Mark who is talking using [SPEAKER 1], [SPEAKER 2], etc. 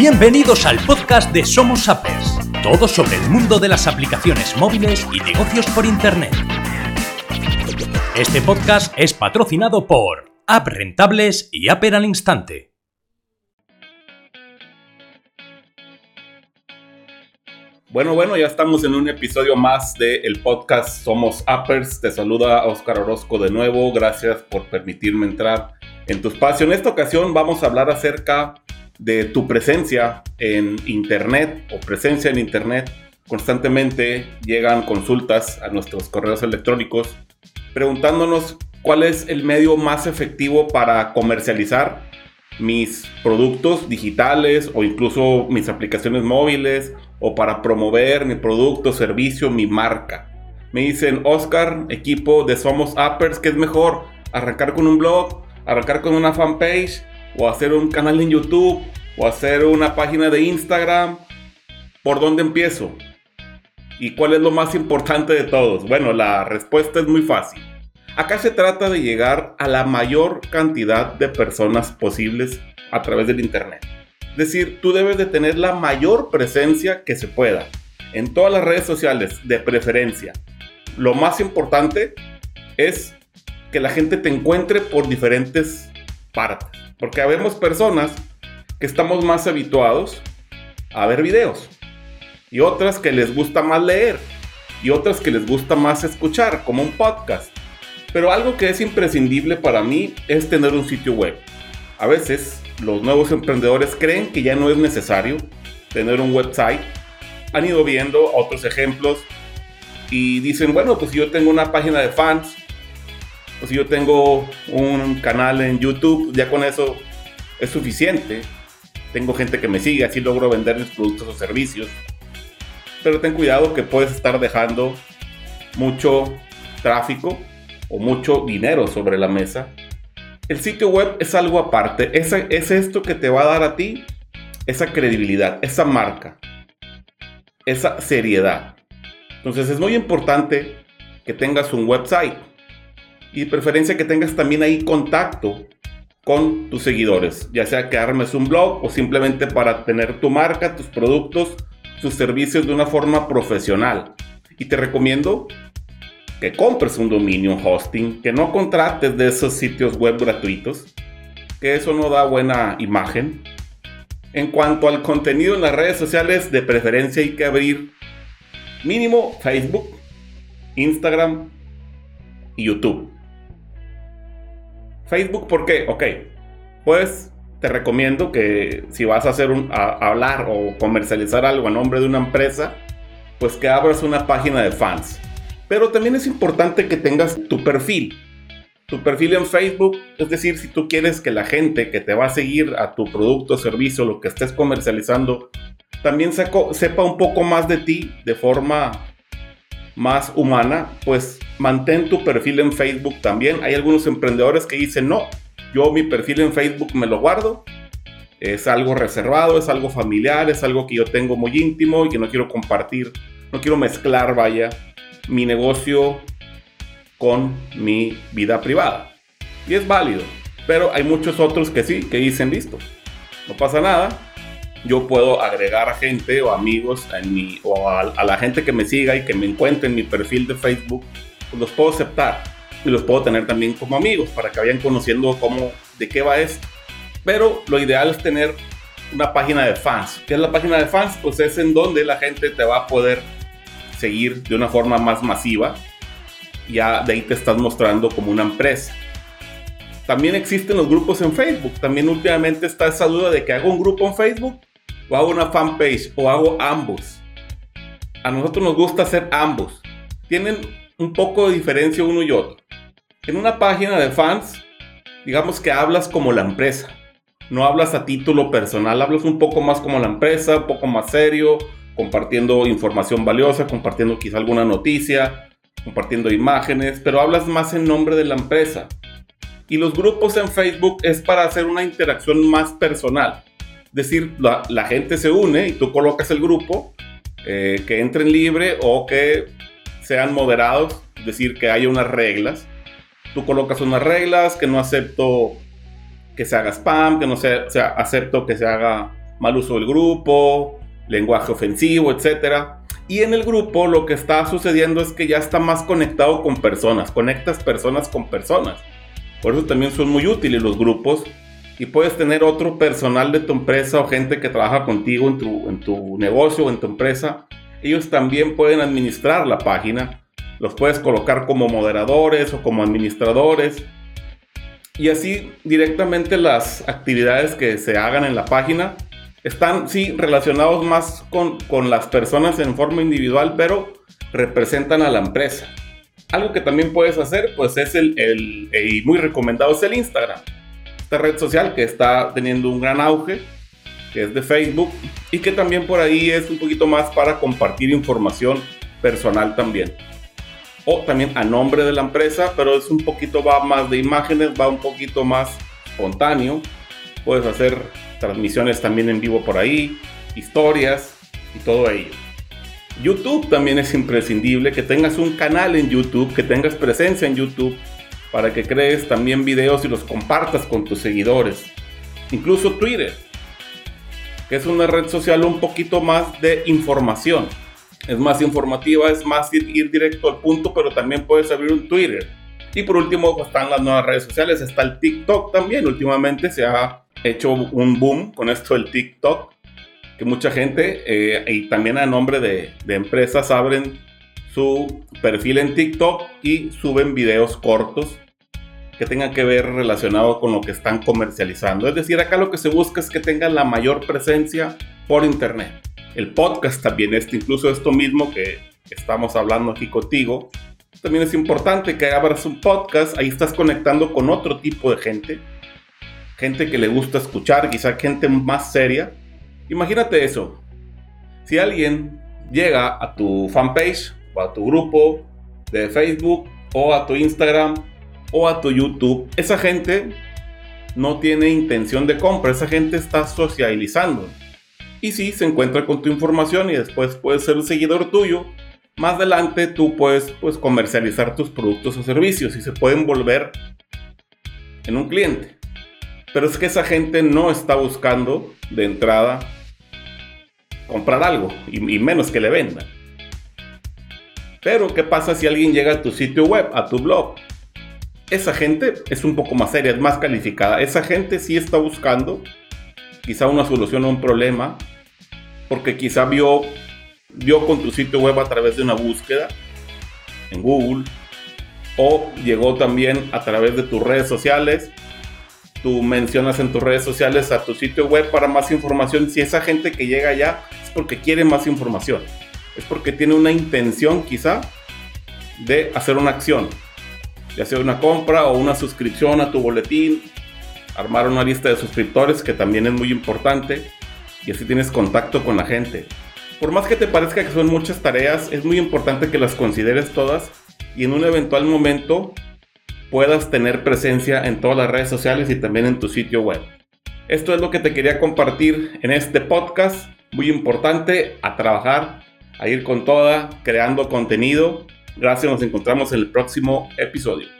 [SPEAKER 1] Bienvenidos al podcast de Somos Appers, todo sobre el mundo de las aplicaciones móviles y negocios por Internet. Este podcast es patrocinado por App Rentables y Apper al Instante.
[SPEAKER 2] Bueno, bueno, ya estamos en un episodio más del podcast Somos Appers. Te saluda Oscar Orozco de nuevo. Gracias por permitirme entrar en tu espacio. En esta ocasión vamos a hablar acerca de tu presencia en Internet o presencia en Internet. Constantemente llegan consultas a nuestros correos electrónicos preguntándonos cuál es el medio más efectivo para comercializar mis productos digitales o incluso mis aplicaciones móviles o para promover mi producto, servicio, mi marca. Me dicen, Oscar, equipo de Somos Appers, ¿qué es mejor? ¿Arrancar con un blog? ¿Arrancar con una fanpage? ¿O hacer un canal en YouTube? ¿O hacer una página de Instagram? ¿Por dónde empiezo? ¿Y cuál es lo más importante de todos? Bueno, la respuesta es muy fácil. Acá se trata de llegar a la mayor cantidad de personas posibles a través del Internet. Es decir, tú debes de tener la mayor presencia que se pueda en todas las redes sociales, de preferencia. Lo más importante es que la gente te encuentre por diferentes partes. Porque habemos personas que estamos más habituados a ver videos. Y otras que les gusta más leer. Y otras que les gusta más escuchar, como un podcast. Pero algo que es imprescindible para mí es tener un sitio web. A veces los nuevos emprendedores creen que ya no es necesario tener un website. Han ido viendo otros ejemplos y dicen, bueno, pues yo tengo una página de fans, pues yo tengo un canal en YouTube, ya con eso es suficiente. Tengo gente que me sigue, así logro vender mis productos o servicios. Pero ten cuidado que puedes estar dejando mucho tráfico o mucho dinero sobre la mesa el sitio web es algo aparte. Es, es esto que te va a dar a ti esa credibilidad, esa marca, esa seriedad. Entonces es muy importante que tengas un website y de preferencia que tengas también ahí contacto con tus seguidores, ya sea que armes un blog o simplemente para tener tu marca, tus productos, tus servicios de una forma profesional. Y te recomiendo que compres un dominio, hosting, que no contrates de esos sitios web gratuitos, que eso no da buena imagen. En cuanto al contenido en las redes sociales, de preferencia hay que abrir mínimo Facebook, Instagram y YouTube. Facebook, ¿por qué? Ok, pues te recomiendo que si vas a hacer un, a hablar o comercializar algo a nombre de una empresa, pues que abras una página de fans pero también es importante que tengas tu perfil. Tu perfil en Facebook, es decir, si tú quieres que la gente que te va a seguir a tu producto, servicio, lo que estés comercializando, también sepa un poco más de ti de forma más humana, pues mantén tu perfil en Facebook también. Hay algunos emprendedores que dicen, no, yo mi perfil en Facebook me lo guardo, es algo reservado, es algo familiar, es algo que yo tengo muy íntimo y que no quiero compartir, no quiero mezclar, vaya, mi negocio con mi vida privada. Y es válido. Pero hay muchos otros que sí, que dicen listo. No pasa nada. Yo puedo agregar a gente o amigos en mi, o a, la gente que me siga y que me encuentre en mi perfil de Facebook. Pues los puedo aceptar y los puedo tener también como amigos para que vayan conociendo cómo, de qué va esto. Pero lo ideal es tener una página de fans. ¿Qué es la página de fans? Pues es en donde la gente te va a poder seguir de una forma más masiva, ya de ahí te estás mostrando como una empresa. También existen los grupos en Facebook. También últimamente está esa duda de que hago un grupo en Facebook o hago una fanpage o hago ambos. A nosotros nos gusta hacer ambos. Tienen un poco de diferencia uno y otro. En una página de fans, digamos que hablas como la empresa. No hablas a título personal, hablas un poco más como la empresa, un poco más serio, compartiendo información valiosa, compartiendo quizá alguna noticia, compartiendo imágenes, pero hablas más en nombre de la empresa. Y los grupos en Facebook es para hacer una interacción más personal. Decir, la, gente se une y tú colocas el grupo, eh, que entren libre o que sean moderados, decir, que haya unas reglas. Tú colocas unas reglas, que no acepto que se haga spam, que no sea acepto que se haga mal uso del grupo, lenguaje ofensivo, etc. Y en el grupo lo que está sucediendo es que ya está más conectado con personas, conectas personas con personas. Por eso también son muy útiles los grupos y puedes tener otro personal de tu empresa o gente que trabaja contigo en tu, en tu negocio o en tu empresa. Ellos también pueden administrar la página. Los puedes colocar como moderadores o como administradores. Y así directamente las actividades que se hagan en la página están, sí, relacionados más con, con las personas en forma individual, pero representan a la empresa. Algo que también puedes hacer, pues es el, el y muy recomendado es el Instagram esta red social que está teniendo un gran auge, que es de Facebook, y que también por ahí es un poquito más para compartir información personal también. O también a nombre de la empresa, pero es un poquito más de imágenes, va un poquito más espontáneo. Puedes hacer transmisiones también en vivo por ahí, historias y todo ello. YouTube también es imprescindible, que tengas un canal en YouTube, que tengas presencia en YouTube para que crees también videos y los compartas con tus seguidores. Incluso Twitter, que es una red social un poquito más de información. Es más informativa, es más ir, directo al punto, pero también puedes abrir un Twitter. Y por último pues, están las nuevas redes sociales, está el TikTok también. Últimamente se ha hecho un boom con esto del TikTok, que mucha gente, eh, y también a nombre de, de empresas, abren su perfil en TikTok y suben videos cortos que tengan que ver relacionado con lo que están comercializando. Es decir, acá lo que se busca es que tengan la mayor presencia por internet. El podcast también, este, incluso esto mismo que estamos hablando aquí contigo, también es importante que abras un podcast, ahí estás conectando con otro tipo de gente, gente que le gusta escuchar, quizá gente más seria. Imagínate eso, si alguien llega a tu fanpage o a tu grupo de Facebook o a tu Instagram o a tu YouTube, esa gente no tiene intención de compra, esa gente está socializando. Y si se encuentra con tu información y después puede ser un seguidor tuyo, más adelante tú puedes pues, comercializar tus productos o servicios y se pueden volver en un cliente. Pero es que esa gente no está buscando de entrada comprar algo y, y menos que le vendan. Pero, ¿qué pasa si alguien llega a tu sitio web, a tu blog? Esa gente es un poco más seria, es más calificada. Esa gente sí está buscando quizá una solución a un problema, porque quizá vio, vio con tu sitio web a través de una búsqueda en Google, o llegó también a través de tus redes sociales. Tú mencionas en tus redes sociales a tu sitio web para más información. Si esa gente que llega allá es porque quiere más información es porque tiene una intención quizá de hacer una acción, ya sea una compra o una suscripción a tu boletín, armar una lista de suscriptores que también es muy importante y así tienes contacto con la gente. Por más que te parezca que son muchas tareas, es muy importante que las consideres todas y en un eventual momento puedas tener presencia en todas las redes sociales y también en tu sitio web. Esto es lo que te quería compartir en este podcast, muy importante a trabajar a ir con toda, creando contenido. Gracias, nos encontramos en el próximo episodio.